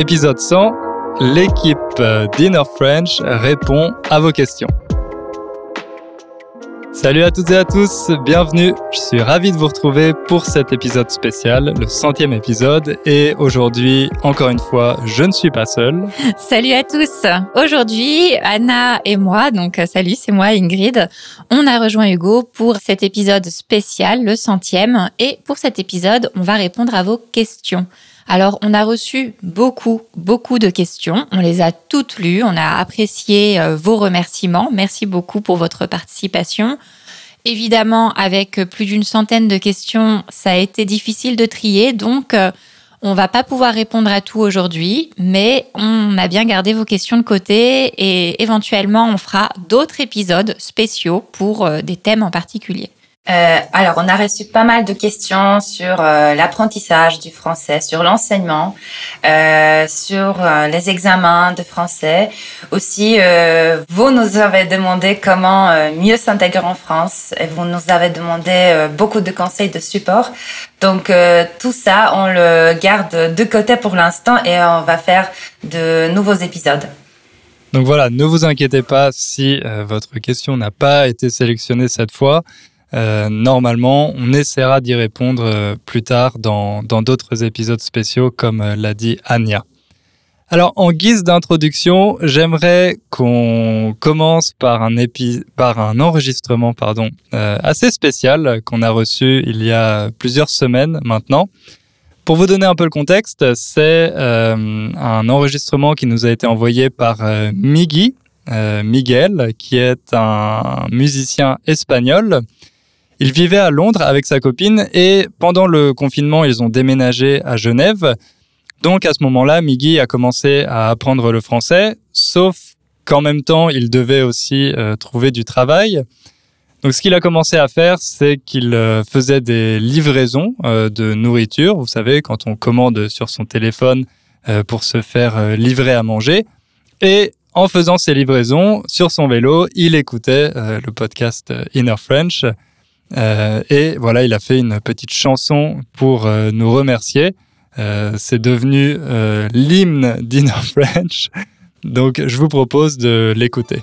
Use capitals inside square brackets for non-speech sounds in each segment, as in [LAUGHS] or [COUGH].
Épisode 100, l'équipe Dinner French répond à vos questions. Salut à toutes et à tous, bienvenue. Je suis ravi de vous retrouver pour cet épisode spécial, le centième épisode. Et aujourd'hui, encore une fois, je ne suis pas seul. Salut à tous. Aujourd'hui, Anna et moi, donc euh, salut, c'est moi Ingrid, on a rejoint Hugo pour cet épisode spécial, le centième. Et pour cet épisode, on va répondre à vos questions. Alors, on a reçu beaucoup, beaucoup de questions. On les a toutes lues. On a apprécié euh, vos remerciements. Merci beaucoup pour votre participation. Évidemment, avec plus d'une centaine de questions, ça a été difficile de trier. Donc, euh, on va pas pouvoir répondre à tout aujourd'hui, mais on a bien gardé vos questions de côté et éventuellement, on fera d'autres épisodes spéciaux pour euh, des thèmes en particulier. Euh, alors, on a reçu pas mal de questions sur euh, l'apprentissage du français, sur l'enseignement, euh, sur euh, les examens de français. Aussi, euh, vous nous avez demandé comment mieux s'intégrer en France et vous nous avez demandé beaucoup de conseils de support. Donc, tout ça, on le garde de côté pour l'instant et on va faire de nouveaux épisodes. Donc voilà, ne vous inquiétez pas si votre question n'a pas été sélectionnée cette fois. Euh, normalement, on essaiera d'y répondre euh, plus tard dans d'autres épisodes spéciaux, comme euh, l'a dit Anya. Alors, en guise d'introduction, j'aimerais qu'on commence par un, par un enregistrement pardon, assez spécial qu'on a reçu il y a plusieurs semaines maintenant. Pour vous donner un peu le contexte, c'est un enregistrement qui nous a été envoyé par Migui, Miguel, qui est un musicien espagnol il vivait à Londres avec sa copine et pendant le confinement, ils ont déménagé à Genève. Donc à ce moment-là, Miggy a commencé à apprendre le français, sauf qu'en même temps, il devait aussi euh, trouver du travail. Donc ce qu'il a commencé à faire, c'est qu'il euh, faisait des livraisons euh, de nourriture. Vous savez, quand on commande sur son téléphone pour se faire livrer à manger. Et en faisant ces livraisons sur son vélo, il écoutait le podcast Inner French euh, et voilà, il a fait une petite chanson pour euh, nous remercier. Euh, c'est devenu l'hymne d'Inner French. Donc je vous propose de l'écouter.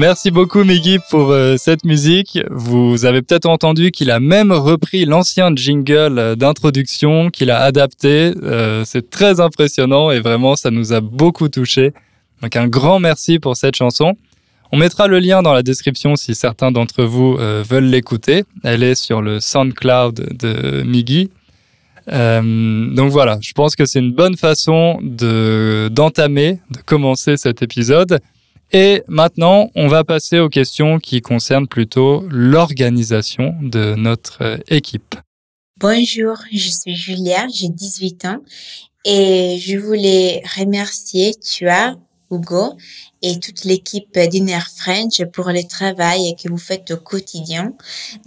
Merci beaucoup Miggy pour euh, cette musique. Vous avez peut-être entendu qu'il a même repris l'ancien jingle euh, d'introduction, qu'il a adapté. Euh, c'est très impressionnant et vraiment ça nous a beaucoup touché. Donc un grand merci pour cette chanson. On mettra le lien dans la description si certains d'entre vous veulent l'écouter. Elle est sur le SoundCloud de Miggy. donc voilà, je pense que c'est une bonne façon de d'entamer, de commencer cet épisode. Et maintenant, on va passer aux questions qui concernent plutôt l'organisation de notre euh, équipe. Bonjour, je suis Julia, j'ai 18 ans et je voulais remercier Tua, Hugo et toute l'équipe d'Inner French pour le travail que vous faites au quotidien.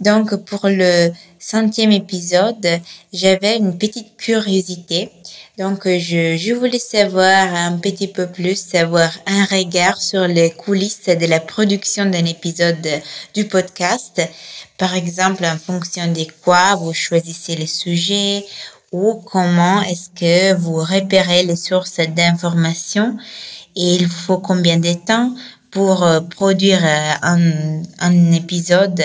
Donc, pour le centième épisode, j'avais une petite curiosité. Donc, je, je voulais savoir un petit peu plus, savoir un regard sur les coulisses de la production d'un épisode du podcast. Par exemple, en fonction de quoi vous choisissez les sujets ou comment est-ce que vous repérez les sources d'informations et il faut combien de temps pour euh, produire euh, un, un épisode?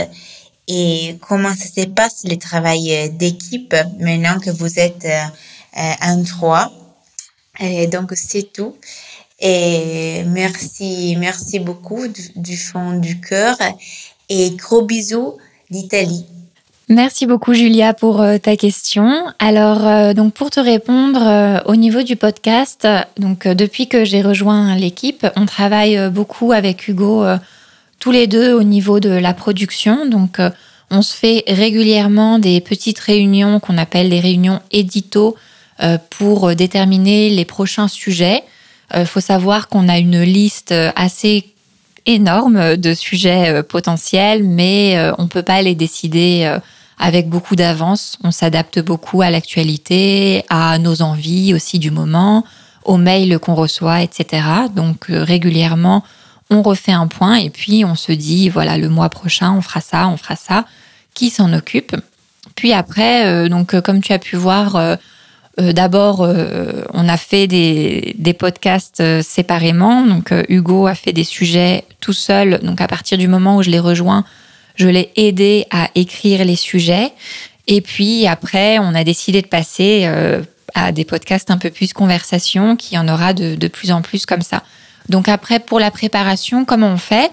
Et comment ça se passe le travail d'équipe maintenant que vous êtes euh, euh, 3. Et donc, c'est tout. Et merci, merci beaucoup du, fond du cœur. Et gros bisous d'Italie. Merci beaucoup Julia pour euh, ta question. Alors euh, donc pour te répondre au niveau du podcast, donc depuis que j'ai rejoint l'équipe, on travaille beaucoup avec Hugo tous les deux au niveau de la production. Donc on se fait régulièrement des petites réunions qu'on appelle des réunions édito pour déterminer les prochains sujets. Il euh, faut savoir qu'on a une liste assez énorme de sujets euh, potentiels, mais on ne peut pas les décider avec beaucoup d'avance. On s'adapte beaucoup à l'actualité, à nos envies aussi du moment, aux mails qu'on reçoit, etc. Donc régulièrement, on refait un point et puis on se dit, voilà, le mois prochain, on fera ça, on fera ça. Qui s'en occupe? Puis après, donc comme tu as pu voir, euh, d'abord, euh, on a fait des, podcasts euh, séparément. Donc, Hugo a fait des sujets tout seul. Donc, à partir du moment où je l'ai rejoint, je l'ai aidé à écrire les sujets. Et puis, après, on a décidé de passer à des podcasts un peu plus conversation, qui en aura de, de, plus en plus comme ça. Donc, après, pour la préparation, comment on fait?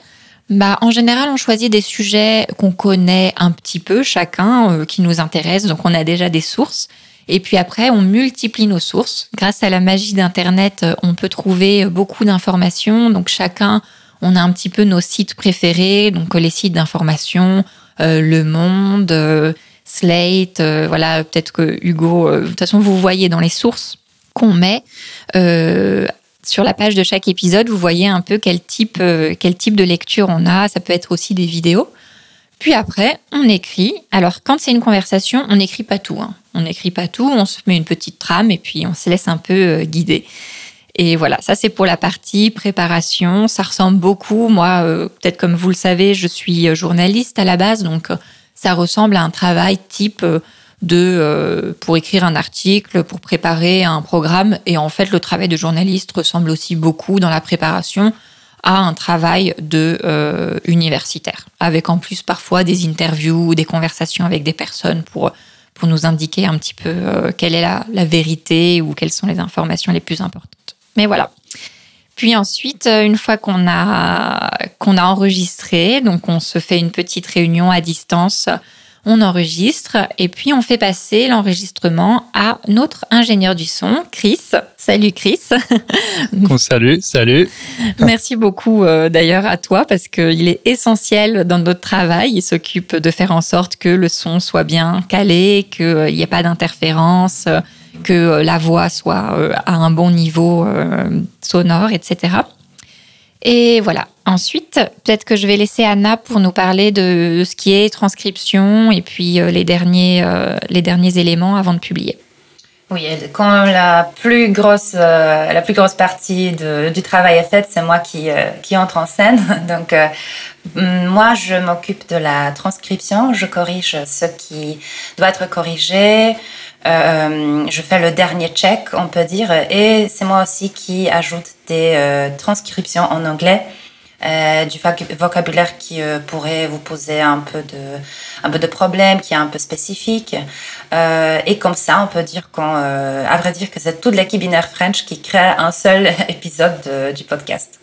Bah, en général, on choisit des sujets qu'on connaît un petit peu chacun, qui nous intéressent. Donc, on a déjà des sources. Et puis après, on multiplie nos sources. Grâce à la magie d'Internet, euh, on peut trouver euh, beaucoup d'informations. Donc chacun, on a un petit peu nos sites préférés, donc euh, les sites d'information, Le Monde, Slate. voilà, peut-être que Hugo, de toute façon, vous voyez dans les sources qu'on met. sur la page de chaque épisode, vous voyez un peu quel type, quel type de lecture on a. Ça peut être aussi des vidéos. Puis après, on écrit. Alors, quand c'est une conversation, on n'écrit pas tout. Hein. On n'écrit pas tout, on se met une petite trame et puis on se laisse un peu euh, guider. Et voilà, ça c'est pour la partie préparation. Ça ressemble beaucoup. Moi, euh, peut-être comme vous le savez, je suis euh, journaliste à la base, donc ça ressemble à un travail type de pour écrire un article, pour préparer un programme. Et en fait, le travail de journaliste ressemble aussi beaucoup dans la préparation à un travail de euh, universitaire, avec en plus parfois des interviews ou des conversations avec des personnes pour pour nous indiquer un petit peu euh, quelle est la, la, vérité ou quelles sont les informations les plus importantes. Mais voilà. Puis ensuite, euh, une fois qu'on a a enregistré, donc on se fait une petite réunion à distance on enregistre et puis on fait passer l'enregistrement à notre ingénieur du son, Chris. Salut Chris. [LAUGHS] salut, salut. Merci beaucoup euh, d'ailleurs à toi parce qu'il est essentiel dans notre travail. Il s'occupe de faire en sorte que le son soit bien calé, qu'il n'y ait pas d'interférence, que la voix soit euh, à un bon niveau euh, sonore, etc. Et voilà. Ensuite, peut-être que je vais laisser Anna pour nous parler de, ce qui est transcription et puis euh, les, derniers, euh, les derniers éléments avant de publier. Oui, quand la plus grosse, euh, la plus grosse partie du travail est faite, c'est moi qui, qui entre en scène. [LAUGHS] Donc, moi, je m'occupe de la transcription. Je corrige ce qui doit être corrigé. Euh, je fais le dernier check, on peut dire, et c'est moi aussi qui ajoute des euh, transcriptions en anglais euh, du vocabulaire qui euh, pourrait vous poser un peu de, un peu de problème, qui est un peu spécifique. Euh, et comme ça, on peut dire qu'on, à vrai dire que c'est toute l'équipe binaire French qui crée un seul [LAUGHS] épisode du podcast.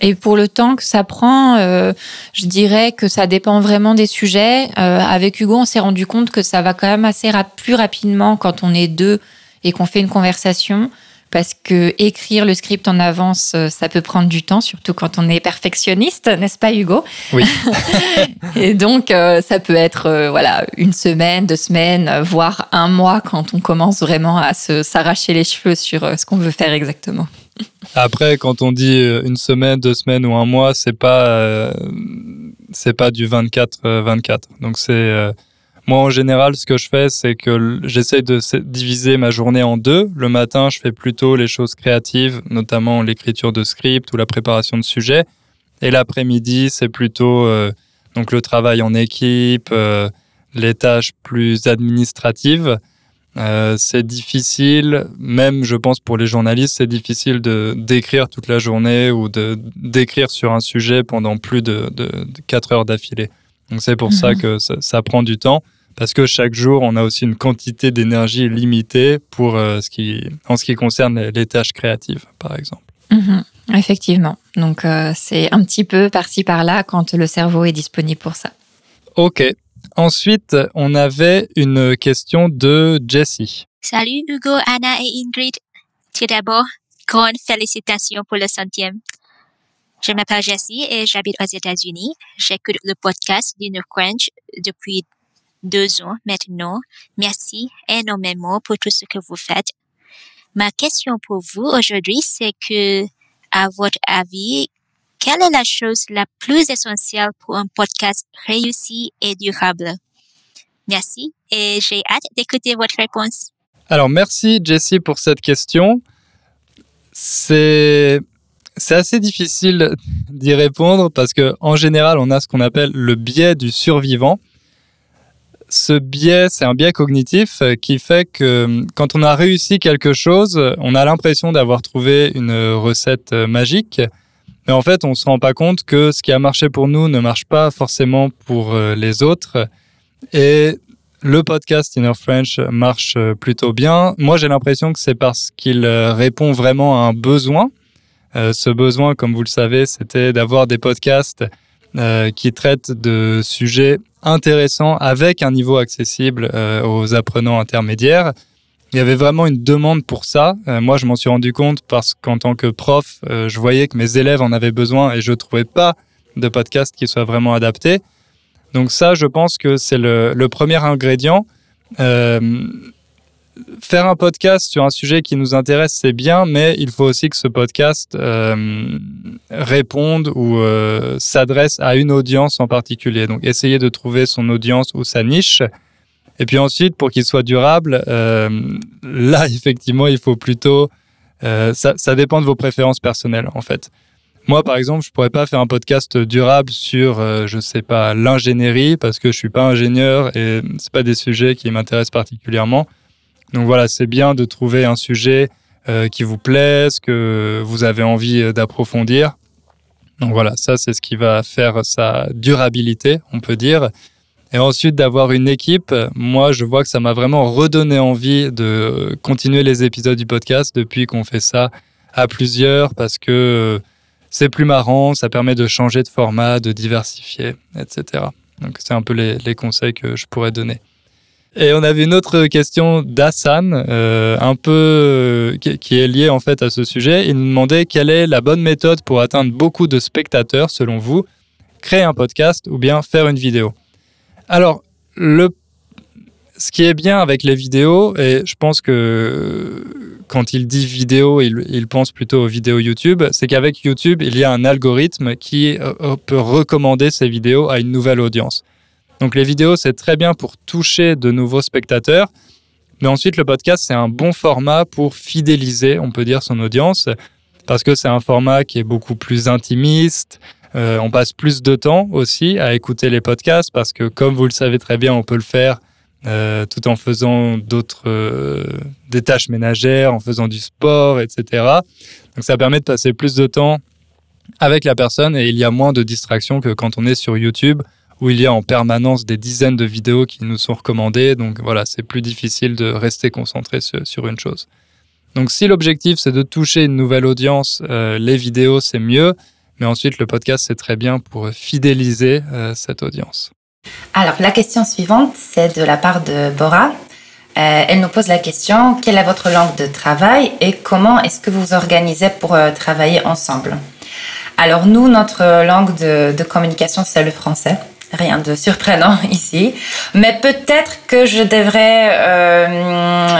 Et pour le temps que ça prend, je dirais que ça dépend vraiment des sujets. avec Hugo, on s'est rendu compte que ça va quand même assez plus rapidement quand on est deux et qu'on fait une conversation parce que écrire le script en avance, euh, ça peut prendre du temps, surtout quand on est perfectionniste, n'est-ce pas Hugo? Oui. [LAUGHS] et donc, euh, ça peut être euh, voilà une semaine, deux semaines, voire un mois quand on commence vraiment à s'arracher les cheveux sur ce qu'on veut faire exactement. Après, quand on dit une semaine, deux semaines ou un mois, c'est pas c'est pas du 24-24. Donc c'est moi, en général, ce que je fais, c'est que j'essaie de diviser ma journée en deux. Le matin, je fais plutôt les choses créatives, notamment l'écriture de script ou la préparation de sujets. Et l'après-midi, c'est plutôt euh, donc le travail en équipe, euh, les tâches plus administratives. Euh, c'est difficile, même je pense pour les journalistes, c'est difficile de d'écrire toute la journée ou de d'écrire sur un sujet pendant plus de, de, quatre heures d'affilée. Donc c'est pour ça mhm. que ça, ça, prend du temps parce que chaque jour, on a aussi une quantité d'énergie limitée pour euh, ce qui, en ce qui concerne les, tâches créatives, par exemple. Mhm. effectivement. Donc, euh, c'est un petit peu par-ci par-là quand le cerveau est disponible pour ça. OK. Ensuite, on avait une question de Jessie. Salut Hugo, Anna et Ingrid. Tout d'abord, grande félicitations pour le centième. Je m'appelle Jessie et j'habite aux États-Unis. J'écoute le podcast d'une French depuis deux ans maintenant. Merci énormément pour tout ce que vous faites. Ma question pour vous aujourd'hui, c'est que, à votre avis, quelle est la chose la plus essentielle pour un podcast réussi et durable? Merci et j'ai hâte d'écouter votre réponse. Alors, merci Jessie pour cette question. C'est c'est assez difficile d'y répondre parce que en général, on a ce qu'on appelle le biais du survivant ce biais, c'est un biais cognitif euh, qui fait que euh, quand on a réussi quelque chose, on a l'impression d'avoir trouvé une recette euh, magique. Mais en fait, on se rend pas compte que ce qui a marché pour nous ne marche pas forcément pour les autres. Et le podcast Inner French marche plutôt bien. Moi, j'ai l'impression que c'est parce qu'il répond vraiment à un besoin. ce besoin, comme vous le savez, c'était d'avoir des podcasts qui traitent de sujets intéressant avec un niveau accessible euh, aux apprenants intermédiaires. Il y avait vraiment une demande pour ça. Euh, moi, je m'en suis rendu compte parce qu'en tant que prof, euh, je voyais que mes élèves en avaient besoin et je trouvais pas de podcast qui soit vraiment adapté. Donc ça, je pense que c'est le, premier ingrédient faire un podcast sur un sujet qui nous intéresse, c'est bien, mais il faut aussi que ce podcast euh, réponde ou euh, s'adresse à une audience en particulier. Donc, essayer de trouver son audience ou sa niche. Et puis ensuite, pour qu'il soit durable, euh, là, [LAUGHS] effectivement, il faut plutôt... Ça, ça, dépend de vos préférences personnelles, en fait. Moi, par exemple, je pourrais pas faire un podcast durable sur, je sais pas, l'ingénierie parce que je suis pas ingénieur et c'est pas des sujets qui m'intéressent particulièrement. Donc voilà, c'est bien de trouver un sujet euh, qui vous plaise, que vous avez envie euh, d'approfondir. Donc voilà, ça c'est ce qui va faire sa durabilité, on peut dire. Et ensuite d'avoir une équipe, moi je vois que ça m'a vraiment redonné envie de continuer les épisodes du podcast depuis qu'on fait ça à plusieurs parce que euh, c'est plus marrant, ça permet de changer de format, de diversifier, etc. Donc c'est un peu les, conseils que je pourrais donner. Et on avait une autre question d'Hassan, euh, un peu euh, qui, est liée en fait à ce sujet. Il nous demandait quelle est la bonne méthode pour atteindre beaucoup de spectateurs selon vous, créer un podcast ou bien faire une vidéo? Alors, ce qui est bien avec les vidéos, et je pense que quand il dit vidéo, il, il pense plutôt aux vidéos YouTube, c'est qu'avec YouTube, il y a un algorithme qui euh, peut recommander ces vidéos à une nouvelle audience. Donc les vidéos, c'est très bien pour toucher de nouveaux spectateurs. Mais ensuite, le podcast, c'est un bon format pour fidéliser, on peut dire, son audience, parce que c'est un format qui est beaucoup plus intimiste. Euh, on passe plus de temps aussi à écouter les podcasts, parce que comme vous le savez très bien, on peut le faire euh, tout en faisant d'autres euh, des tâches ménagères, en faisant du sport, etc. Donc ça permet de passer plus de temps avec la personne et il y a moins de distractions que quand on est sur YouTube où il y a en permanence des dizaines de vidéos qui nous sont recommandées. Donc voilà, c'est plus difficile de rester concentré sur, une chose. Donc si l'objectif c'est de toucher une nouvelle audience, les vidéos c'est mieux, mais ensuite le podcast c'est très bien pour fidéliser euh, cette audience. Alors la question suivante c'est de la part de Bora. Euh, elle nous pose la question quelle est votre langue de travail et comment est-ce que vous vous organisez pour euh, travailler ensemble? Alors nous notre langue de, de communication c'est le français. Rien de surprenant [LAUGHS] ici, mais peut-être que je devrais euh,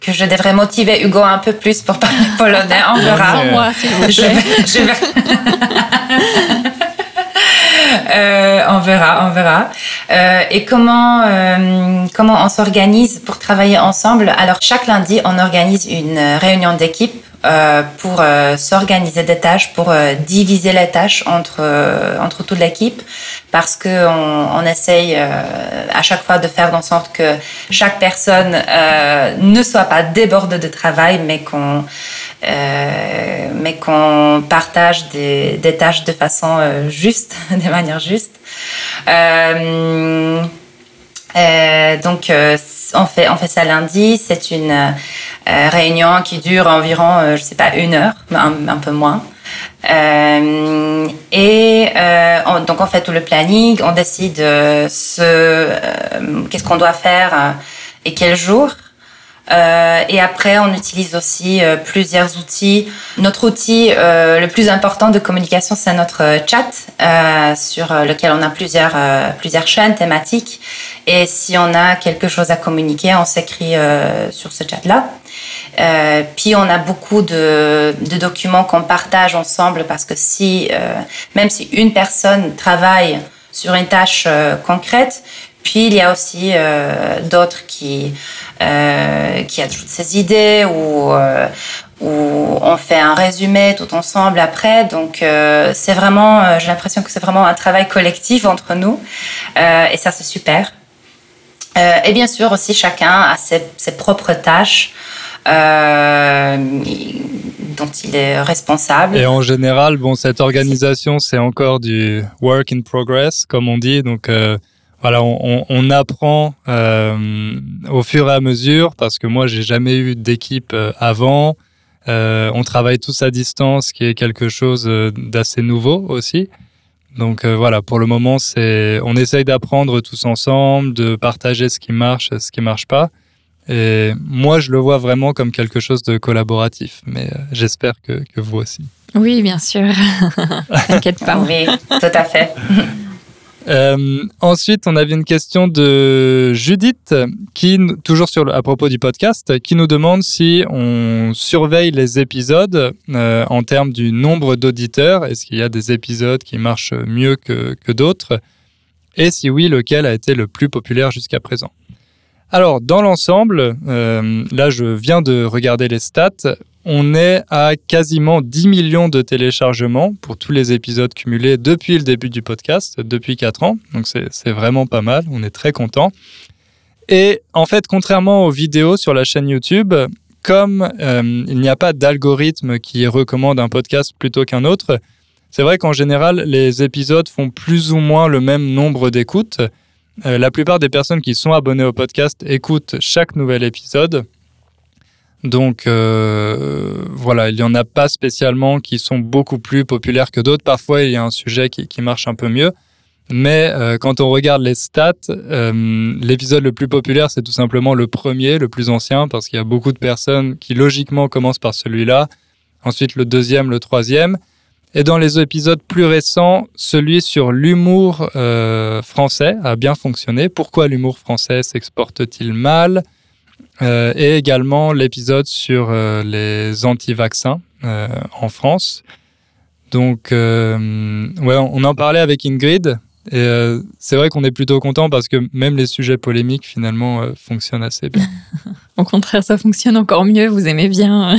que je devrais motiver Hugo un peu plus pour parler [LAUGHS] polonais. On verra. Moi, s'il vous Je plaît. vais- je vais- [LAUGHS] Euh, on verra, on verra. Euh, et comment euh, comment on s'organise pour travailler ensemble? Alors chaque lundi, on organise une euh, réunion d'équipe euh, pour euh, s'organiser des tâches, pour euh, diviser les tâches entre entre toute l'équipe, parce que on, on essaye à chaque fois de faire en sorte que chaque personne ne soit pas débordée de travail, mais qu'on mais qu'on partage des, des tâches de façon juste, [LAUGHS] de manière juste. Euh, donc, euh, on fait, on fait ça lundi. C'est une euh, réunion qui dure environ, je sais pas, une heure, un, peu moins. Euh, et euh, on- donc, on fait tout le planning. On décide euh, ce, qu'est-ce qu'on doit faire et quel jour. Euh, et après, on utilise aussi euh, plusieurs outils. Notre outil euh, le plus important de communication, c'est notre chat, sur lequel on a plusieurs, plusieurs chaînes thématiques. Et si on a quelque chose à communiquer, on s'écrit sur ce chat-là. Puis on a beaucoup de, documents qu'on partage ensemble parce que si, même si une personne travaille sur une tâche concrète, puis il y a aussi euh, d'autres qui, euh, qui ajoutent ses idées ou, euh, ou on fait un résumé tout ensemble après. Donc euh, c'est vraiment, euh, j'ai l'impression que c'est vraiment un travail collectif entre nous et ça c'est super. Et bien sûr aussi chacun a ses, ses propres tâches dont il est responsable. Et en général, bon, cette organisation, c'est encore du work in progress, comme on dit. Donc, voilà, on, on- on apprend euh, au fur et à mesure, parce que moi, j'ai jamais eu d'équipe euh, avant. Euh, on travaille tous à distance, qui est quelque chose d'assez nouveau aussi. Donc euh, voilà, pour le moment, c'est, on essaye d'apprendre tous ensemble, de partager ce qui marche, ce qui marche pas. Et moi, je le vois vraiment comme quelque chose de collaboratif, mais euh, j'espère que, que vous aussi. Oui, bien sûr. [LAUGHS] T'inquiète pas. Oui, tout à fait. [LAUGHS] Euh, ensuite, on avait une question de Judith, qui, toujours à propos du podcast, qui nous demande si on surveille les épisodes euh, en termes du nombre d'auditeurs. Est-ce qu'il y a des épisodes qui marchent mieux que, que d'autres? Et si oui, lequel a été le plus populaire jusqu'à présent? Alors, dans l'ensemble, euh, là, je viens de regarder les stats. On est à quasiment 10 millions de téléchargements pour tous les épisodes cumulés depuis le début du podcast, depuis 4 ans. Donc c'est vraiment pas mal, on est très content. Et en fait, contrairement aux vidéos sur la chaîne YouTube, comme euh, il n'y a pas d'algorithme qui recommande un podcast plutôt qu'un autre, c'est vrai qu'en général, les épisodes font plus ou moins le même nombre d'écoutes. Euh, la plupart des personnes qui sont abonnées au podcast écoutent chaque nouvel épisode. Donc euh, voilà, il n'y en a pas spécialement qui sont beaucoup plus populaires que d'autres. Parfois, il y a un sujet qui, qui marche un peu mieux. Mais euh, quand on regarde les stats, euh, l'épisode le plus populaire, c'est tout simplement le premier, le plus ancien, parce qu'il y a beaucoup de personnes qui logiquement commencent par celui-là. Ensuite, le deuxième, le troisième. Et dans les épisodes plus récents, celui sur l'humour français a bien fonctionné. Pourquoi l'humour français s'exporte-t-il mal? Euh, Et également l'épisode sur euh, les anti-vaccins euh, en France. Donc, ouais, on en parlait avec Ingrid. Et c'est vrai qu'on est plutôt content parce que même les sujets polémiques finalement fonctionnent assez bien. [LAUGHS] Au contraire, ça fonctionne encore mieux. Vous aimez bien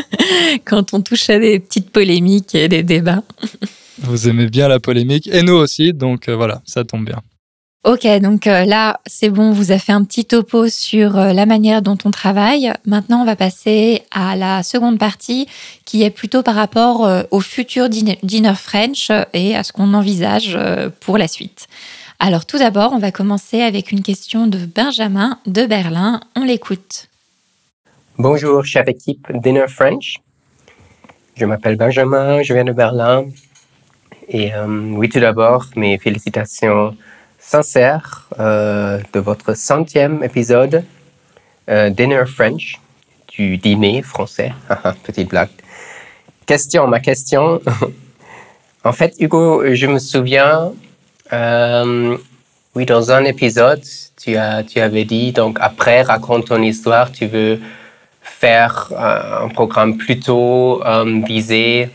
[LAUGHS] quand on touche à des petites polémiques et des débats. [LAUGHS] Vous aimez bien la polémique et nous aussi, donc voilà, ça tombe bien. Ok, donc euh, là, c'est bon, vous avez fait un petit topo sur euh, la manière dont on travaille. Maintenant, on va passer à la seconde partie qui est plutôt par rapport euh, au futur Dinner French et à ce qu'on envisage pour la suite. Alors tout d'abord, on va commencer avec une question de Benjamin de Berlin. On l'écoute. Bonjour, chère équipe Dinner French. Je m'appelle Benjamin, je viens de Berlin. Et oui, tout d'abord, mes félicitations sincères euh, de votre centième épisode euh, Dinner French, du dîner français. [LAUGHS] Petite blague. Question, ma question. [LAUGHS] en fait, Hugo, je me souviens, euh, oui, dans un épisode, tu, as, tu avais dit, donc après, raconte ton histoire, tu veux faire un programme plutôt visé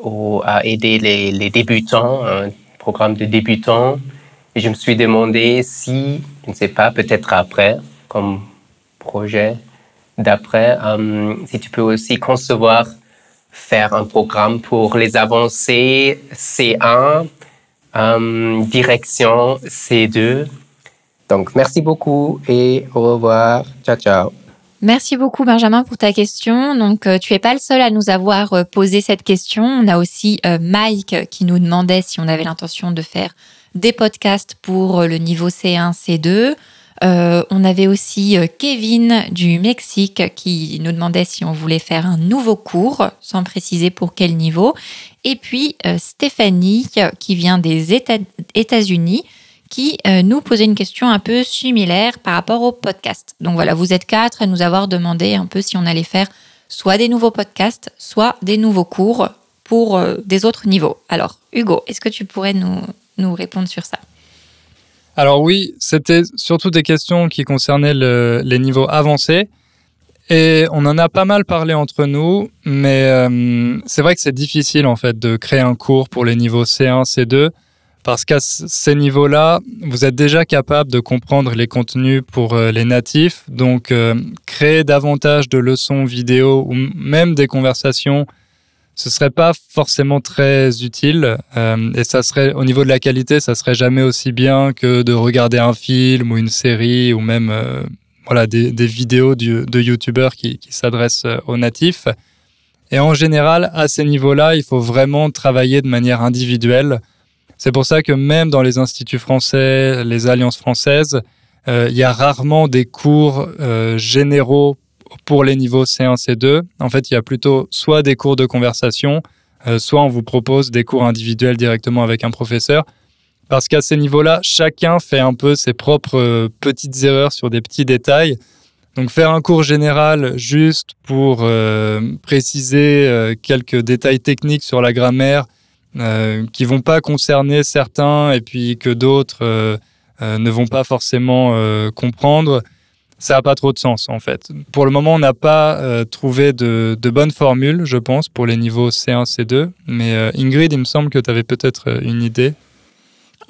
au- à aider les, débutants, un programme de débutants. Et je me suis demandé si, je ne sais pas, peut-être après, comme projet d'après, euh, si tu peux aussi concevoir faire un programme pour les avancées C1, euh, direction C2. Donc, merci beaucoup et au revoir. Ciao, ciao. Merci beaucoup Benjamin pour ta question. Donc euh, tu es pas le seul à nous avoir euh, posé cette question. On a aussi euh, Mike qui nous demandait si on avait l'intention de faire des podcasts pour le niveau C1, C2. Euh, on avait aussi Kevin du Mexique qui nous demandait si on voulait faire un nouveau cours, sans préciser pour quel niveau. Et puis Stéphanie qui vient des Éta- États-Unis qui euh, nous posait une question un peu similaire par rapport au podcast. Donc voilà, vous êtes quatre à nous avoir demandé un peu si on allait faire soit des nouveaux podcasts, soit des nouveaux cours pour euh, des autres niveaux. Alors, Hugo, est-ce que tu pourrais nous, nous répondre sur ça? Alors oui, c'était surtout des questions qui concernaient le- les niveaux avancés. Et on en a pas mal parlé entre nous, mais euh, c'est vrai que c'est difficile en fait de créer un cours pour les niveaux C1, C2, parce qu'à ces niveaux-là, vous êtes déjà capable de comprendre les contenus pour euh, les natifs. Donc, euh, créer davantage de leçons vidéo ou même des conversations, ce serait pas forcément très utile. Euh, et ça serait, au niveau de la qualité, ça serait jamais aussi bien que de regarder un film ou une série ou même voilà, des, vidéos de youtubeurs qui, s'adressent aux natifs. Et en général, à ces niveaux-là, il faut vraiment travailler de manière individuelle. C'est pour ça que même dans les instituts français, les alliances françaises, euh, il y a rarement des cours euh, généraux pour les niveaux C1, C2. En fait, il y a plutôt soit des cours de conversation, euh, soit on vous propose des cours individuels directement avec un professeur. Parce qu'à ces niveaux-là, chacun fait un peu ses propres petites erreurs sur des petits détails. Donc faire un cours général juste pour préciser quelques détails techniques sur la grammaire euh, qui vont pas concerner certains et puis que d'autres euh, euh, ne vont pas forcément euh, comprendre, ça n'a pas trop de sens en fait. Pour le moment, on n'a pas trouvé de, de bonnes formules, je pense, pour les niveaux C1, C2. Mais Ingrid, il me semble que tu avais peut-être une idée.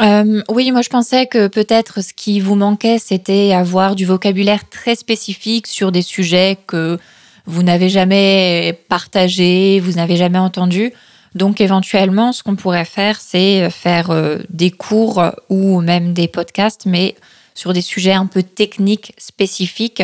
Oui, moi je pensais que peut-être ce qui vous manquait, c'était avoir du vocabulaire très spécifique sur des sujets que vous n'avez jamais partagés, vous n'avez jamais entendus. Donc éventuellement, ce qu'on pourrait faire, c'est faire euh, des cours ou même des podcasts, mais sur des sujets un peu techniques, spécifiques,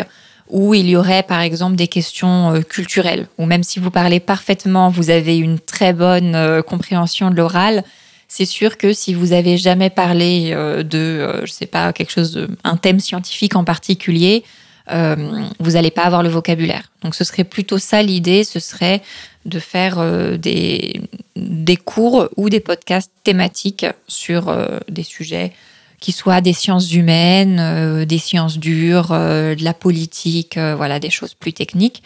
où il y aurait par exemple des questions euh, culturelles, ou même si vous parlez parfaitement, vous avez une très bonne euh, compréhension de l'oral, c'est sûr que si vous avez jamais parlé euh, de, euh, je sais pas, quelque chose, un thème scientifique en particulier, euh, vous n'allez pas avoir le vocabulaire. Donc ce serait plutôt ça l'idée, ce serait de faire euh, des, des cours ou des podcasts thématiques sur euh, des sujets qui soient des sciences humaines, euh, des sciences dures, de la politique, voilà, des choses plus techniques.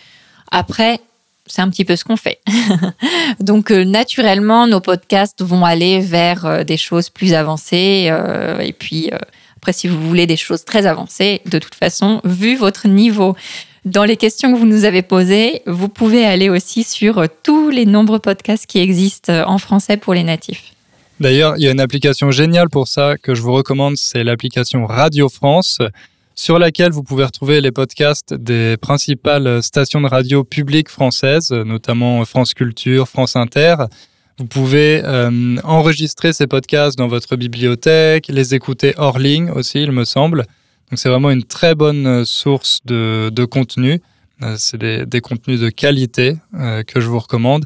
Après, c'est un petit peu ce qu'on fait. [LAUGHS] Donc naturellement, nos podcasts vont aller vers des choses plus avancées. et puis après, si vous voulez des choses très avancées, de toute façon, vu votre niveau dans les questions que vous nous avez posées, vous pouvez aller aussi sur euh, tous les nombreux podcasts qui existent euh, en français pour les natifs. D'ailleurs, il y a une application géniale pour ça que je vous recommande, c'est l'application Radio France, sur laquelle vous pouvez retrouver les podcasts des principales stations de radio publiques françaises, notamment France Culture, France Inter. Vous pouvez euh, enregistrer ces podcasts dans votre bibliothèque, les écouter hors ligne aussi, il me semble. Donc c'est vraiment une très bonne euh, source de, de contenu. Euh, c'est des, des, contenus de qualité euh, que je vous recommande.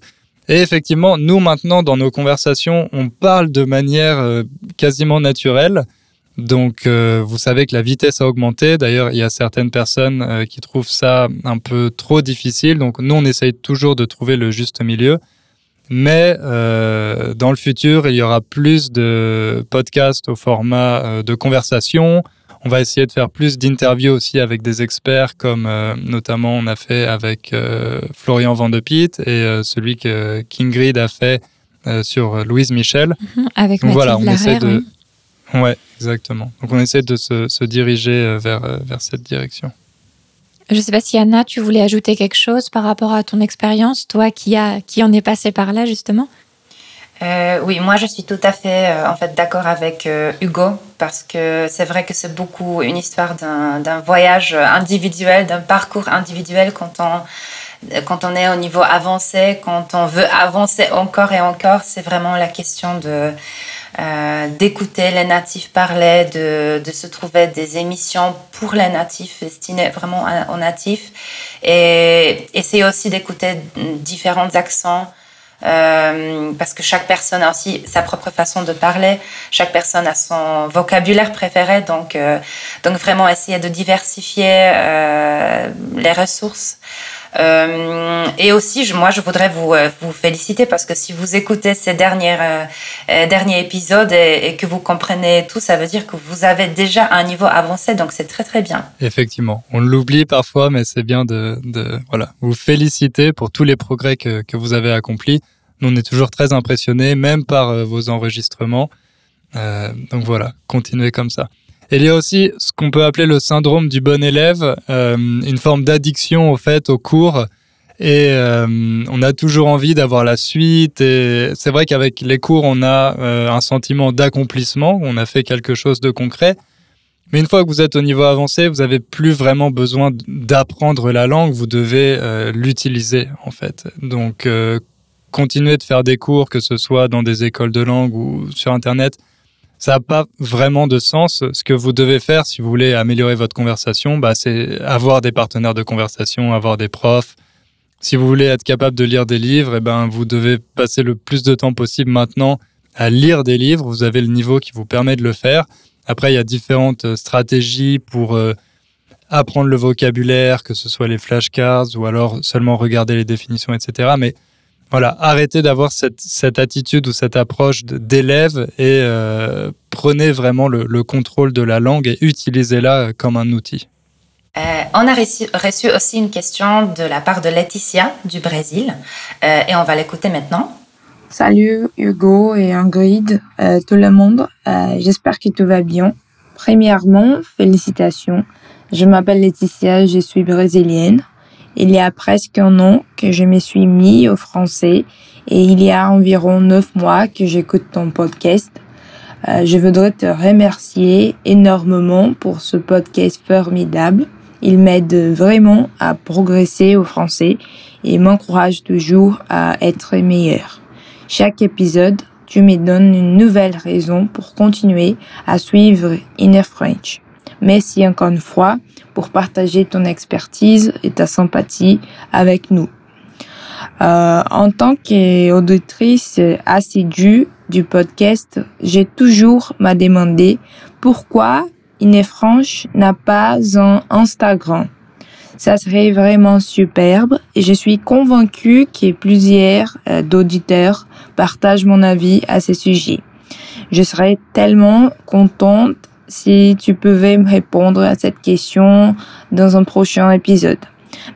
Et effectivement, nous maintenant, dans nos conversations, on parle de manière quasiment naturelle. Donc, vous savez que la vitesse a augmenté. D'ailleurs, il y a certaines personnes qui trouvent ça un peu trop difficile. Donc, nous, on essaye toujours de trouver le juste milieu. Mais dans le futur, il y aura plus de podcasts au format de conversation. On va essayer de faire plus d'interviews aussi avec des experts, comme euh, notamment on a fait avec euh, Florian Van de Piet et euh, celui que Kingrid a fait sur Louise Michel. Mhm, avec Donc Mathilde voilà, on essaie de. oui. Ouais, exactement. Donc on essaie de se, se diriger vers, vers cette direction. Je ne sais pas si Anna, tu voulais ajouter quelque chose par rapport à ton expérience, toi qui, a, qui en est passé par là justement? Euh, oui, moi je suis tout à fait euh, en fait d'accord avec euh, Hugo parce que c'est vrai que c'est beaucoup une histoire d'un d'un voyage individuel, d'un parcours individuel quand on quand on est au niveau avancé, quand on veut avancer encore et encore, c'est vraiment la question de euh, d'écouter les natifs parler, de, de se trouver des émissions pour les natifs, destinées vraiment aux natifs, et essayer aussi d'écouter différents accents, euh, parce que chaque personne a aussi sa propre façon de parler, chaque personne a son vocabulaire préféré, donc, euh, donc vraiment essayer de diversifier euh, les ressources. Euh, et aussi, moi, je voudrais vous, euh, vous féliciter parce que si vous écoutez ces dernières, euh, derniers épisodes et, que vous comprenez tout, ça veut dire que vous avez déjà un niveau avancé, donc c'est très très bien. Effectivement, on l'oublie parfois, mais c'est bien de, voilà, vous féliciter pour tous les progrès que, que vous avez accomplis. Nous, on est toujours très impressionnés, même par vos enregistrements. Donc voilà, continuez comme ça. Il y a aussi ce qu'on peut appeler le syndrome du bon élève, euh, une forme d'addiction au fait au cours. Et euh, on a toujours envie d'avoir la suite. Et c'est vrai qu'avec les cours, on a euh, un sentiment d'accomplissement. On a fait quelque chose de concret. Mais une fois que vous êtes au niveau avancé, vous avez plus vraiment besoin d'apprendre la langue. Vous devez l'utiliser en fait. Donc continuer de faire des cours, que ce soit dans des écoles de langue ou sur Internet, ça n'a pas vraiment de sens. Ce que vous devez faire si vous voulez améliorer votre conversation, bah, c'est avoir des partenaires de conversation, avoir des profs. Si vous voulez être capable de lire des livres, eh ben, vous devez passer le plus de temps possible maintenant à lire des livres. Vous avez le niveau qui vous permet de le faire. Après, il y a différentes euh, stratégies pour euh, apprendre le vocabulaire, que ce soit les flashcards ou alors seulement regarder les définitions, etc. Mais voilà, arrêtez d'avoir cette, cette attitude ou cette approche d'élève et euh, prenez vraiment le, le contrôle de la langue et utilisez-la comme un outil. Euh, on a reçu, reçu aussi une question de la part de Laetitia du Brésil euh, et on va l'écouter maintenant. Salut Hugo et Ingrid, euh, tout le monde. Euh, J'espère que tout va bien. Premièrement, félicitations. Je m'appelle Laetitia, je suis brésilienne. Il y a presque un an que je me suis mis au français et il y a environ neuf mois que j'écoute ton podcast. Euh, je voudrais te remercier énormément pour ce podcast formidable. Il m'aide vraiment à progresser au français et m'encourage toujours à être meilleur. Chaque épisode, tu me donnes une nouvelle raison pour continuer à suivre Inner French. Merci encore une fois pour partager ton expertise et ta sympathie avec nous. Euh, en tant qu'auditrice assidue du podcast, j'ai toujours m'a demandé pourquoi Inner French n'a pas un Instagram. Ça serait vraiment superbe et je suis convaincue que plusieurs euh, d'auditeurs partagent mon avis à ce sujet. Je serais tellement contente si tu pouvais me répondre à cette question dans un prochain épisode.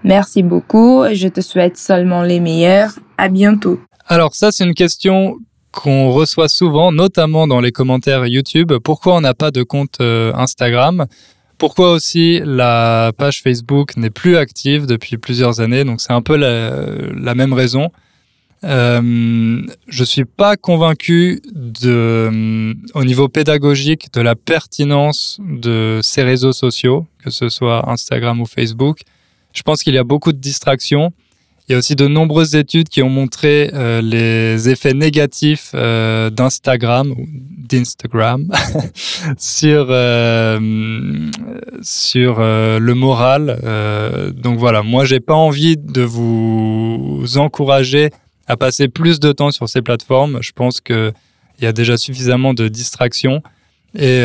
Merci beaucoup et je te souhaite seulement les meilleurs. À bientôt. Alors ça, c'est une question qu'on reçoit souvent, notamment dans les commentaires YouTube. Pourquoi on n'a pas de compte euh, Instagram? Pourquoi aussi la page Facebook n'est plus active depuis plusieurs années? Donc c'est un peu la, la même raison. Euh, je suis pas convaincu de, euh, au niveau pédagogique de la pertinence de ces réseaux sociaux, que ce soit Instagram ou Facebook. Je pense qu'il y a beaucoup de distractions. Il y a aussi de nombreuses études qui ont montré euh, les effets négatifs d'Instagram ou d'Instagram [LAUGHS] sur sur le moral. donc voilà, moi j'ai pas envie de vous encourager à passer plus de temps sur ces plateformes. Je pense que il y a déjà suffisamment de distractions. Et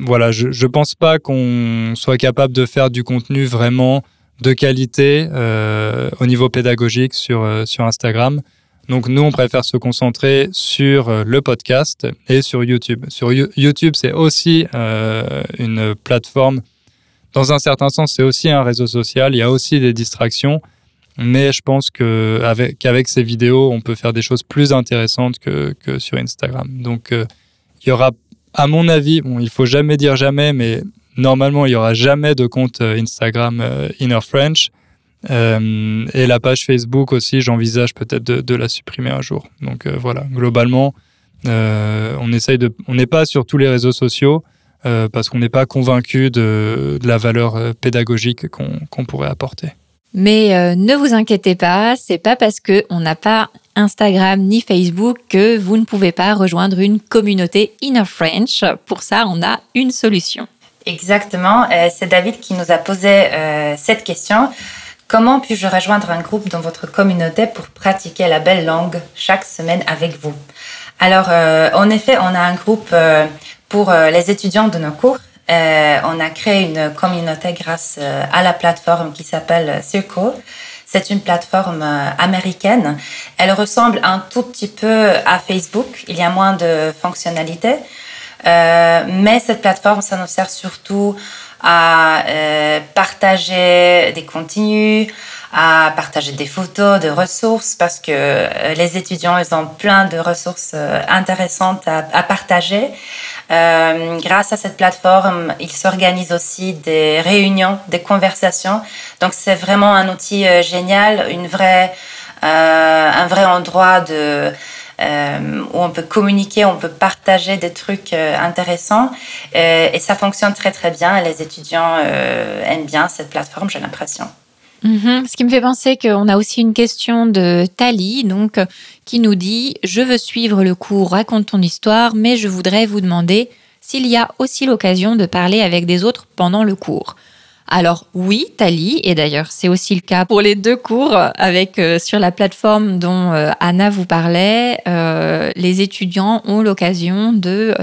voilà, je ne pense pas qu'on soit capable de faire du contenu vraiment de qualité euh, au niveau pédagogique sur, euh, sur Instagram. Donc nous, on préfère se concentrer sur euh, le podcast et sur YouTube. Sur YouTube, c'est aussi une plateforme. Dans un certain sens, c'est aussi un réseau social. Il y a aussi des distractions. Mais je pense qu'avec avec ces vidéos, on peut faire des choses plus intéressantes que, sur Instagram. Donc il y aura, à mon avis, bon, il faut jamais dire jamais, mais Normalement, il n'y aura jamais de compte euh, Instagram euh, Inner French. Euh, et la page Facebook aussi, j'envisage peut-être de, la supprimer un jour. Donc voilà, globalement, on essaye de, on n'est pas sur tous les réseaux sociaux parce qu'on n'est pas convaincu de, la valeur pédagogique qu'on pourrait apporter. Mais ne vous inquiétez pas, c'est pas parce que on n'a pas Instagram ni Facebook que vous ne pouvez pas rejoindre une communauté Inner French. Pour ça, on a une solution. Exactement. Euh, c'est David qui nous a posé euh, cette question. Comment puis-je rejoindre un groupe dans votre communauté pour pratiquer la belle langue chaque semaine avec vous? Alors, euh, en effet, on a un groupe pour les étudiants de nos cours. On a créé une communauté grâce à la plateforme qui s'appelle Circle. C'est une plateforme américaine. Elle ressemble un tout petit peu à Facebook. Il y a moins de fonctionnalités. Euh, mais cette plateforme, ça nous sert surtout à euh, partager des contenus, à partager des photos, de ressources, parce que euh, les étudiants, ils ont plein de ressources intéressantes à, partager. Euh, grâce à cette plateforme, ils s'organisent aussi des réunions, des conversations. Donc c'est vraiment un outil génial, une vraie, un vrai endroit de euh, où on peut communiquer, on peut partager des trucs euh, intéressants. Euh, et ça fonctionne très très bien. Les étudiants aiment bien cette plateforme, j'ai l'impression. Mhm. Ce qui me fait penser qu'on a aussi une question de Tali, donc, qui nous dit Je veux suivre le cours Raconte ton histoire, mais je voudrais vous demander s'il y a aussi l'occasion de parler avec des autres pendant le cours. Alors oui, Tali, et d'ailleurs c'est aussi le cas pour les deux cours avec euh, sur la plateforme dont euh, Anna vous parlait, euh, les étudiants ont l'occasion de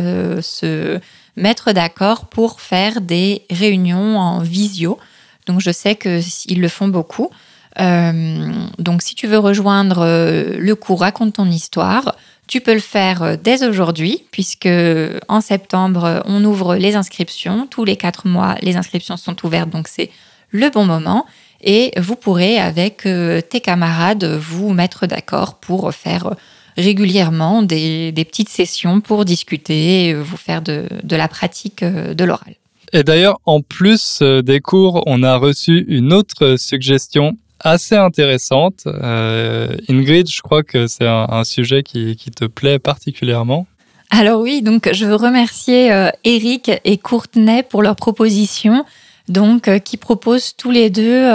se mettre d'accord pour faire des réunions en visio. Donc je sais qu'ils le font beaucoup. donc si tu veux rejoindre le cours Raconte ton histoire, tu peux le faire euh, dès aujourd'hui, puisque en septembre, on ouvre les inscriptions. Tous les quatre mois, les inscriptions sont ouvertes, donc c'est le bon moment. Et vous pourrez, avec euh, tes camarades, vous mettre d'accord pour faire euh, régulièrement des, petites sessions pour discuter, vous faire de la pratique de l'oral. Et d'ailleurs, en plus des cours, on a reçu une autre suggestion assez intéressante. Euh, Ingrid, je crois que c'est un, sujet qui, te plaît particulièrement. Alors oui, donc je veux remercier euh, Eric et Courtenay pour leur proposition. Donc, euh, qui proposent tous les deux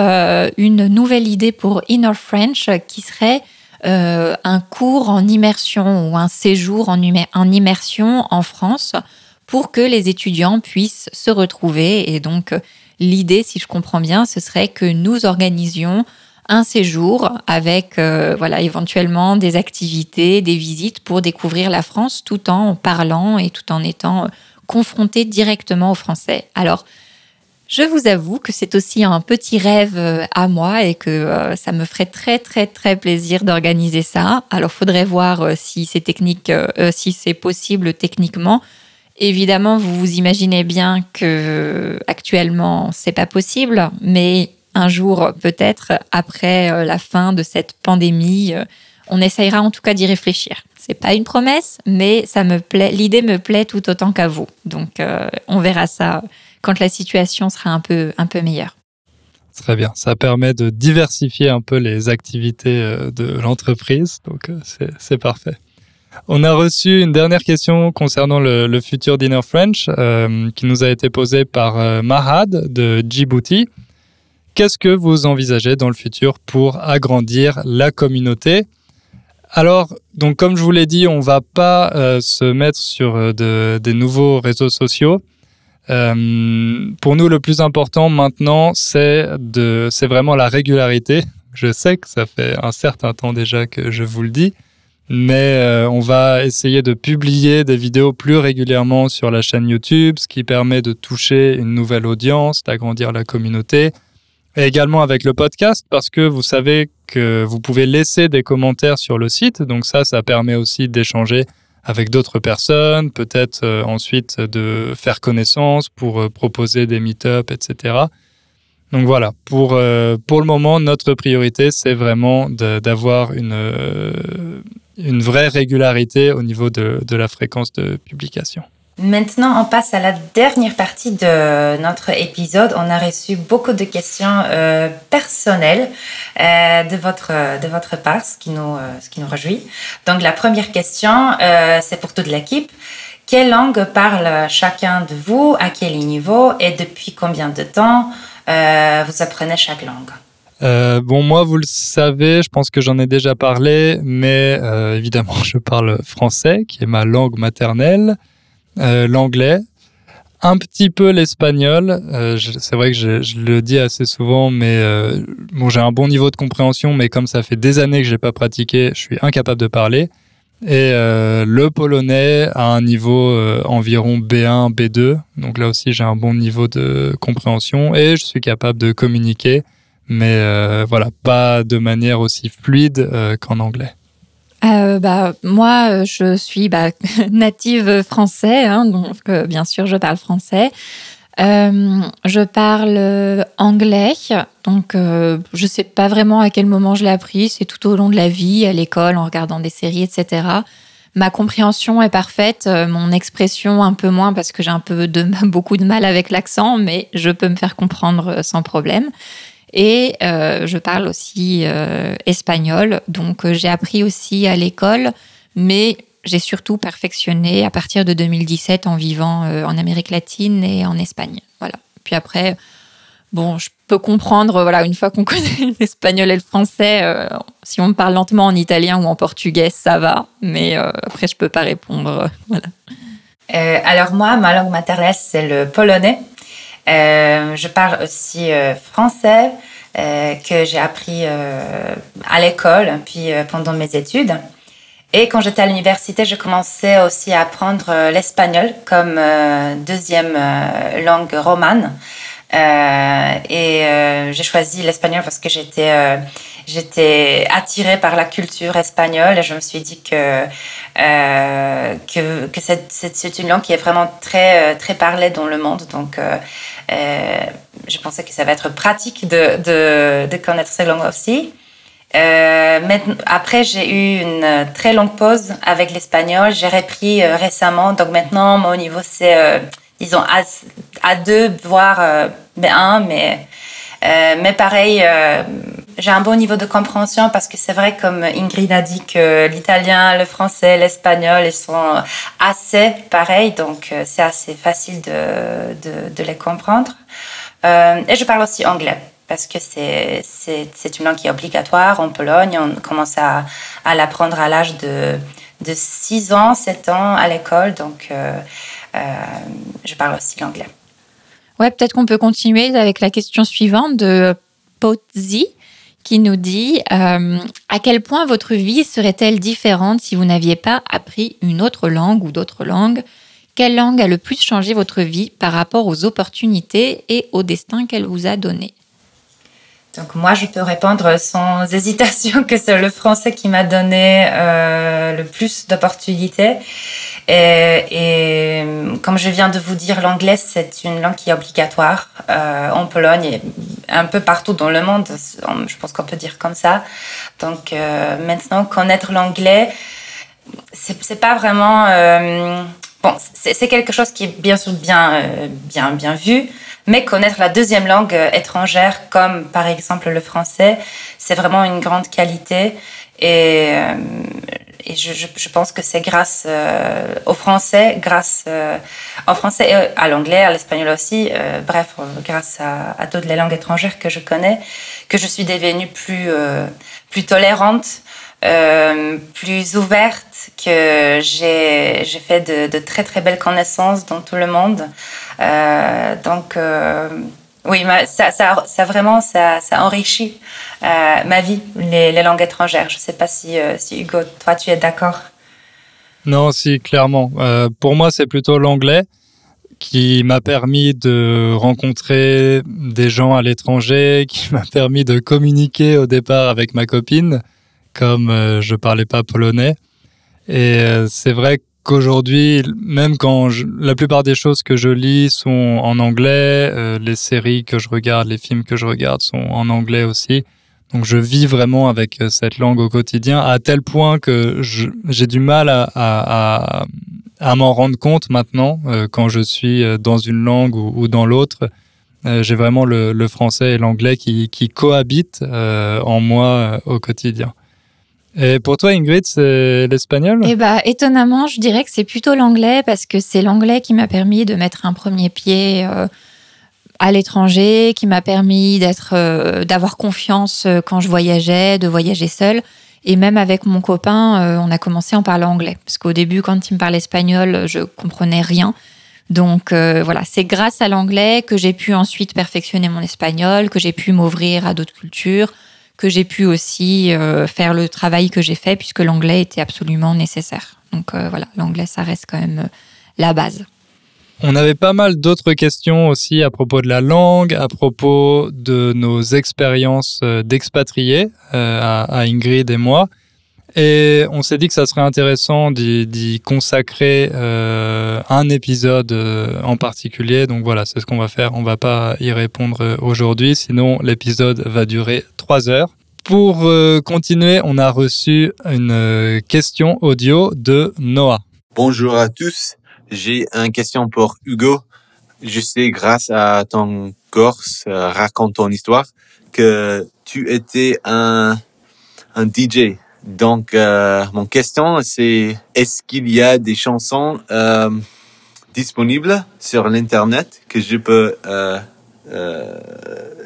une nouvelle idée pour Inner French qui serait un cours en immersion ou un séjour en immersion en France pour que les étudiants puissent se retrouver et donc L'idée, si je comprends bien, ce serait que nous organisions un séjour avec euh, voilà éventuellement des activités, des visites pour découvrir la France tout en parlant et tout en étant euh, confronté directement aux Français. Alors, je vous avoue que c'est aussi un petit rêve euh, à moi et que ça me ferait très très très plaisir d'organiser ça. Alors, faudrait voir si c'est technique, si c'est possible techniquement. Évidemment, vous vous imaginez bien que actuellement c'est pas possible, mais un jour peut-être après euh, la fin de cette pandémie, euh, on essayera en tout cas d'y réfléchir. C'est pas une promesse, mais ça me plaît. L'idée me plaît tout autant qu'à vous. Donc euh, on verra ça quand la situation sera un peu un peu meilleure. Très bien, ça permet de diversifier un peu les activités de l'entreprise, donc c'est parfait. On a reçu une dernière question concernant le, futur Dinner French euh, qui nous a été posée par euh, Mahad de Djibouti qu'est-ce que vous envisagez dans le futur pour agrandir la communauté? Alors, donc comme je vous l'ai dit, on va pas euh, se mettre sur de, des nouveaux réseaux sociaux. Pour nous, le plus important maintenant, c'est vraiment la régularité. Je sais que ça fait un certain temps déjà que je vous le dis, mais euh, on va essayer de publier des vidéos plus régulièrement sur la chaîne YouTube, ce qui permet de toucher une nouvelle audience, d'agrandir la communauté. Et également avec le podcast, parce que vous savez que vous pouvez laisser des commentaires sur le site. Donc ça, ça permet aussi d'échanger avec d'autres personnes, peut-être euh, ensuite de faire connaissance pour euh, proposer des meet-up, etc. Donc voilà, pour, pour le moment, notre priorité, c'est vraiment d'avoir une, une vraie régularité au niveau de, de la fréquence de publication. Maintenant, on passe à la dernière partie de notre épisode. On a reçu beaucoup de questions euh, personnelles euh, de, votre, de votre part, ce qui, nous, euh, ce qui nous réjouit. Donc, la première question, c'est pour toute l'équipe. Quelle langue parle chacun de vous? À quel niveau? Et depuis combien de temps vous apprenez chaque langue? Euh, bon, moi, vous le savez, je pense que j'en ai déjà parlé, mais euh, évidemment, [LAUGHS] je parle français, qui est ma langue maternelle, euh, l'anglais, un petit peu l'espagnol. Je- c'est vrai que je, je le dis assez souvent, mais bon, j'ai un bon niveau de compréhension, mais comme ça fait des années que j'ai pas pratiqué, je suis incapable de parler. Et le polonais à un niveau environ B1, B2. Donc là aussi, j'ai un bon niveau de compréhension et je suis capable de communiquer mais euh, voilà, pas de manière aussi fluide euh, qu'en anglais. Euh, bah, moi, je suis bah, [LAUGHS] native français, hein, donc bien sûr, je parle français. Je parle anglais, donc je sais pas vraiment à quel moment je l'ai appris. C'est tout au long de la vie, à l'école, en regardant des séries, etc. Ma compréhension est parfaite, mon expression un peu moins parce que j'ai un peu [LAUGHS] beaucoup de mal avec l'accent, mais je peux me faire comprendre sans problème. Et euh, je parle aussi euh, espagnol, donc euh, j'ai appris aussi à l'école, mais j'ai surtout perfectionné à partir de 2017 en vivant en Amérique latine et en Espagne. Voilà. Puis après, bon, je peux comprendre, voilà, une fois qu'on [LAUGHS] connaît l'espagnol et le français, si on me parle lentement en italien ou en portugais, ça va, mais après, je peux pas répondre. alors moi, ma langue maternelle, c'est le polonais. Euh, je parle aussi euh, français euh, que j'ai appris à l'école, puis pendant mes études. Et quand j'étais à l'université, je commençais aussi à apprendre l'espagnol comme deuxième langue romane. Euh, et euh, j'ai choisi l'espagnol parce que j'étais euh, j'étais attirée par la culture espagnole et je me suis dit que euh, que, que c'est, une langue qui est vraiment très euh, très parlée dans le monde donc euh, je pensais que ça va être pratique de, de, de connaître ces langues aussi maintenant, après, j'ai eu une très longue pause avec l'espagnol. J'ai repris récemment. Donc maintenant, mon niveau, c'est, disons, A, A2, voire euh, B1. Mais, euh, mais pareil, euh, j'ai un bon niveau de compréhension parce que c'est vrai, comme Ingrid a dit, que l'italien, le français, l'espagnol, ils sont assez pareils. Donc euh, c'est assez facile de, de, de les comprendre. Euh, et je parle aussi anglais parce que c'est, c'est, c'est une langue qui est obligatoire en Pologne. On commence à, à l'apprendre à l'âge de, de 6 ans, 7 ans à l'école. Donc, euh, je parle aussi l'anglais. Ouais, peut-être qu'on peut continuer avec la question suivante de Potzi qui nous dit euh, à quel point votre vie serait-elle différente si vous n'aviez pas appris une autre langue ou d'autres langues? Quelle langue a le plus changé votre vie par rapport aux opportunités et au destin qu'elle vous a donné Donc moi, je peux répondre sans [LAUGHS] hésitation que c'est le français qui m'a donné euh, le plus d'opportunités. Et, et comme je viens de vous dire, l'anglais, c'est une langue qui est obligatoire euh, en Pologne et un peu partout dans le monde. Je pense qu'on peut dire comme ça. Donc euh, maintenant, connaître l'anglais, c'est pas vraiment... bon, c'est quelque chose qui est bien sûr bien, euh, bien, bien vu, mais connaître la deuxième langue euh, étrangère, comme par exemple le français, c'est vraiment une grande qualité. Et euh, je, pense que c'est grâce au français, grâce au français et à l'anglais, à l'espagnol aussi, bref, grâce à, à, toutes les langues étrangères que je connais, que je suis devenue plus, plus tolérante, euh, plus ouverte, que j'ai fait de, très très belles connaissances dans tout le monde. donc oui, ça, vraiment, ça, enrichit euh, ma vie, les, langues étrangères. Je ne sais pas si, euh, Hugo, toi, tu es d'accord. Non, si, clairement. Euh, pour moi, c'est plutôt l'anglais qui m'a permis de rencontrer des gens à l'étranger, [LAUGHS] qui m'a permis de communiquer au départ avec ma copine, comme euh, je parlais pas polonais. Et euh, c'est vrai qu'aujourd'hui, même quand la plupart des choses que je lis sont en anglais, euh, les séries que je regarde, les films que je regarde sont en anglais aussi. Donc je vis vraiment avec cette langue au quotidien, à tel point que j'ai du mal à, m'en rendre compte maintenant, quand je suis dans une langue ou, dans l'autre. J'ai vraiment le, français et l'anglais qui, cohabitent en moi au quotidien. Et pour toi, Ingrid, c'est l'espagnol? Eh bah, étonnamment, je dirais que c'est plutôt l'anglais parce que c'est l'anglais qui m'a permis de mettre un premier pied euh, à l'étranger, qui m'a permis euh, d'avoir confiance euh, quand je voyageais, de voyager seule. Et même avec mon copain, on a commencé en parlant anglais. Parce qu'au début, quand il me parlait espagnol, je comprenais rien. Donc voilà, c'est grâce à l'anglais que j'ai pu ensuite perfectionner mon espagnol, que j'ai pu m'ouvrir à d'autres cultures, que j'ai pu aussi euh, faire le travail que j'ai fait puisque l'anglais était absolument nécessaire. Donc euh, voilà, l'anglais, ça reste quand même euh, la base. On avait pas mal d'autres questions aussi à propos de la langue, à propos de nos expériences d'expatriés à, Ingrid et moi. Et on s'est dit que ça serait intéressant d'y consacrer euh, un épisode euh, en particulier. Donc voilà, c'est ce qu'on va faire. On va pas y répondre aujourd'hui, sinon l'épisode va durer trois heures. Pour euh, continuer, on a reçu une euh, question audio de Noah. Bonjour à tous. J'ai une question pour Hugo. Je sais, grâce à ton course, euh, raconte ton histoire, que tu étais un DJ. Donc, euh, mon question, c'est est-ce qu'il y a des chansons euh, disponibles sur l'Internet que je peux euh,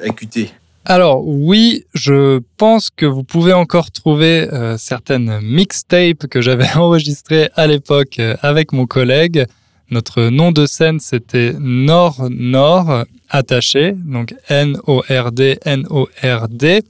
écouter? Alors oui, je pense que vous pouvez encore trouver euh, certaines mixtapes que j'avais [LAUGHS] enregistrées à l'époque euh, avec mon collègue. Notre nom de scène, c'était Nord Nord attaché, donc N-O-R-D, N-O-R-D.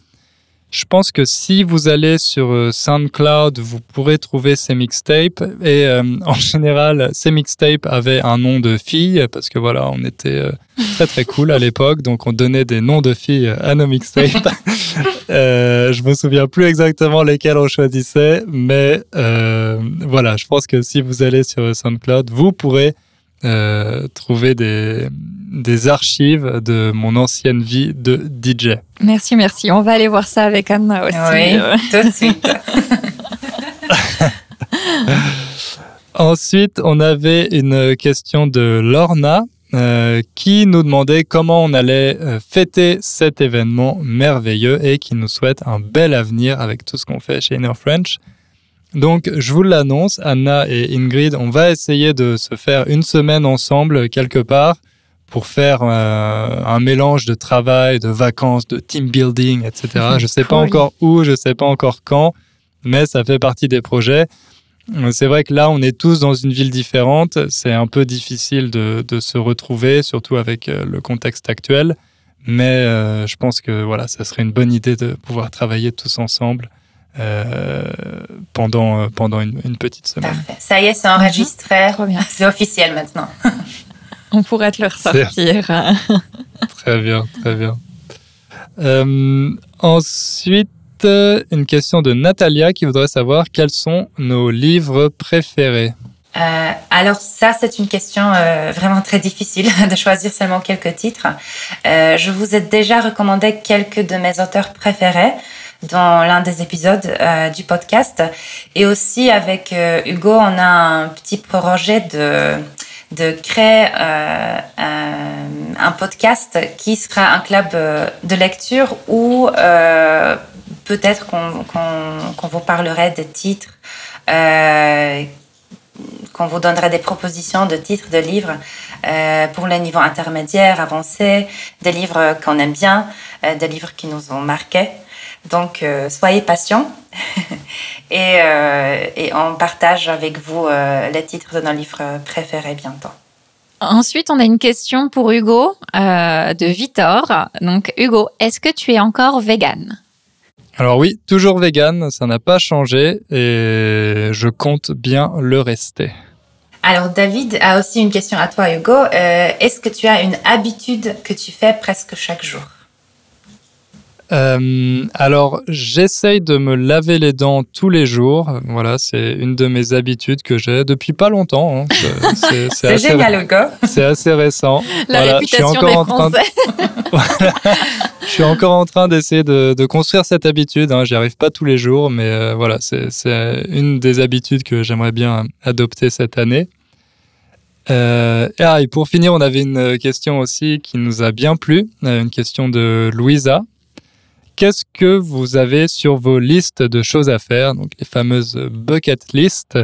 Je pense que si vous allez sur euh, SoundCloud, vous pourrez trouver ces mixtapes. Et euh, [LAUGHS] en général, ces mixtapes avaient un nom de fille parce que voilà, on était euh, très très cool à l'époque, donc on donnait des noms de filles à nos mixtapes. [LAUGHS] euh, je me souviens plus exactement lesquels on choisissait, mais voilà, je pense que si vous allez sur SoundCloud, vous pourrez euh, trouver des, des archives de mon ancienne vie de DJ. Merci, merci. On va aller voir ça avec Anna aussi. Oui, euh. [LAUGHS] tout de suite. [LAUGHS] Ensuite, on avait une question de Lorna euh, qui nous demandait comment on allait euh, fêter cet événement merveilleux et qui nous souhaite un bel avenir avec tout ce qu'on fait chez Inner French. Donc, je vous l'annonce, Anna et Ingrid, on va essayer de se faire une semaine ensemble quelque part pour faire euh, un mélange de travail, de vacances, de team building, etc. [LAUGHS] Je sais pas encore où, je sais pas encore quand, mais ça fait partie des projets. C'est vrai que là, on est tous dans une ville différente. C'est un peu difficile de, de, se retrouver, surtout avec euh, le contexte actuel. Mais euh, je pense que voilà, ça serait une bonne idée de pouvoir travailler tous ensemble euh, pendant, euh, pendant une, une, petite semaine. Parfait. Ça y est, c'est enregistré. Mmh. C'est officiel maintenant. [LAUGHS] On pourrait te le ressortir. [LAUGHS] très bien, très bien. Euh, ensuite, une question de Natalia qui voudrait savoir quels sont nos livres préférés. Euh, alors ça, c'est une question euh, vraiment très difficile [LAUGHS] de choisir seulement quelques titres. Euh, je vous ai déjà recommandé quelques de mes auteurs préférés dans l'un des épisodes euh, du podcast. Et aussi avec euh, Hugo, on a un petit projet de de créer euh, un, podcast qui sera un club de lecture où peut-être qu'on qu qu vous parlerait des titres qu'on vous donnera des propositions de titres de livres pour les niveaux intermédiaires, avancés, des livres qu'on aime bien, des livres qui nous ont marqués. Donc, euh, soyez patients [LAUGHS] et, euh, et on partage avec vous euh, les titres de nos livres préférés bientôt. Ensuite, on a une question pour Hugo euh, de Victor. Donc, Hugo, est-ce que tu es encore vegan? Alors oui, toujours vegan, ça n'a pas changé et je compte bien le rester. Alors, David a aussi une question à toi, Hugo. Euh, Est-ce que tu as une habitude que tu fais presque chaque jour? Euh, alors, j'essaye de me laver les dents tous les jours. Voilà, c'est une de mes habitudes que j'ai depuis pas longtemps. hein. C'est- [LAUGHS] assez, génial, Hugo. c'est assez récent. La Voilà, je suis réputation encore des en train de-. [LAUGHS] Je suis encore en train d'essayer de, de construire cette habitude. Hein. J'y arrive pas tous les jours, mais euh, voilà, c'est c'est une des habitudes que j'aimerais bien adopter cette année. Euh, ah, et pour finir, on avait une question aussi qui nous a bien plu, une question de Louisa. Qu'est-ce que vous avez sur vos listes de choses à faire, donc les fameuses bucket list,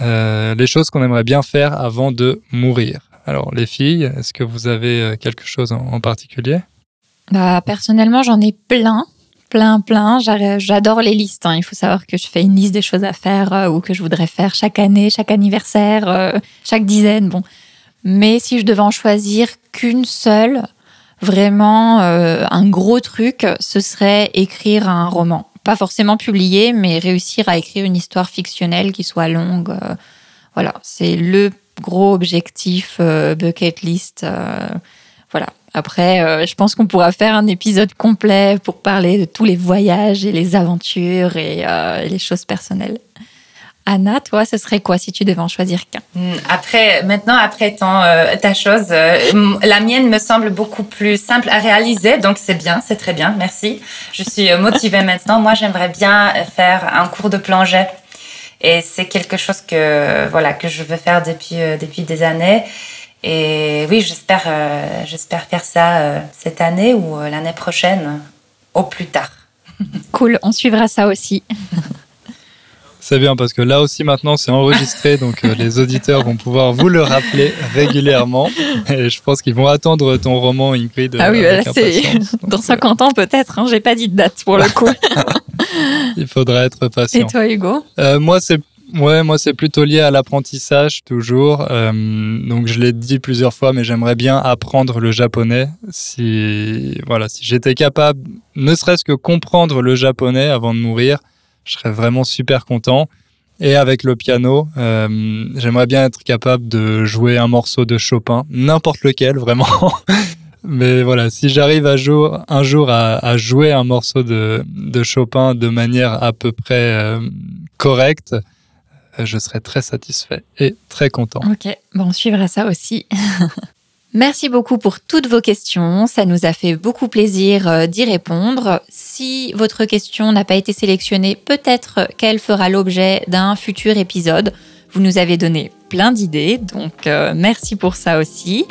euh, les choses qu'on aimerait bien faire avant de mourir Alors, les filles, est-ce que vous avez euh, quelque chose en- particulier? Bah, personnellement, j'en ai plein, plein, plein. J'a- J'adore les listes. hein. Il faut savoir que je fais une liste des choses à faire euh, ou que je voudrais faire chaque année, chaque anniversaire, chaque dizaine. Bon, mais si je devais en choisir qu'une seule, vraiment euh, un gros truc, ce serait écrire un roman. Pas forcément publié, mais réussir à écrire une histoire fictionnelle qui soit longue. euh, voilà, c'est le gros objectif euh, bucket list. euh, voilà. Après, euh, je pense qu'on pourra faire un épisode complet pour parler de tous les voyages et les aventures et les choses personnelles. Anna, toi, ce serait quoi si tu devais en choisir qu'un? Hmm, Après, maintenant, après ton, euh, ta chose, euh, la mienne me semble beaucoup plus simple à réaliser, donc c'est bien, c'est très bien, merci. Je suis euh, motivée [LAUGHS] maintenant. Moi, j'aimerais bien faire un cours de plongée. Et c'est quelque chose que, voilà, que je veux faire depuis, euh, depuis des années. Et oui, j'espère, j'espère faire ça cette année ou l'année prochaine, au plus tard. Cool, on suivra ça aussi. [LAUGHS] C'est bien parce que là aussi maintenant c'est enregistré, donc euh, les auditeurs vont pouvoir vous le rappeler régulièrement. Et je pense qu'ils vont attendre ton roman, Ingrid. Ah oui, euh, avec bah là, c'est [LAUGHS] dans euh, 50 ans peut-être. Hein, J'ai pas dit de date pour le [LAUGHS] coup. il faudra être Et patient. toi, Hugo? Euh, moi, c'est ouais, moi c'est plutôt lié à l'apprentissage toujours. Euh, donc je l'ai dit plusieurs fois, mais j'aimerais bien apprendre le japonais. Si voilà, si j'étais capable, ne serait-ce que comprendre le japonais avant de mourir, je serais vraiment super content. Et avec le piano, euh, j'aimerais bien être capable de jouer un morceau de Chopin, n'importe lequel, vraiment. [LAUGHS] Mais voilà, si j'arrive un jour à, à jouer un morceau de, de Chopin de manière à peu près euh, correcte, euh, je serais très satisfait et très content. Ok, bon, on suivra ça aussi. [LAUGHS] Merci beaucoup pour toutes vos questions. Ça nous a fait beaucoup plaisir euh, d'y répondre. Si votre question n'a pas été sélectionnée, peut-être qu'elle fera l'objet d'un futur épisode. Vous nous avez donné plein d'idées, donc euh, merci pour ça aussi.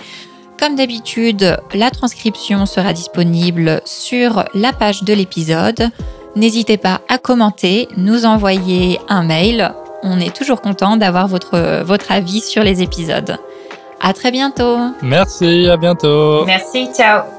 Comme d'habitude, la transcription sera disponible sur la page de l'épisode. N'hésitez pas à commenter, nous envoyer un mail. On est toujours content d'avoir votre, votre avis sur les épisodes. À très bientôt! Merci, à bientôt. Merci, ciao.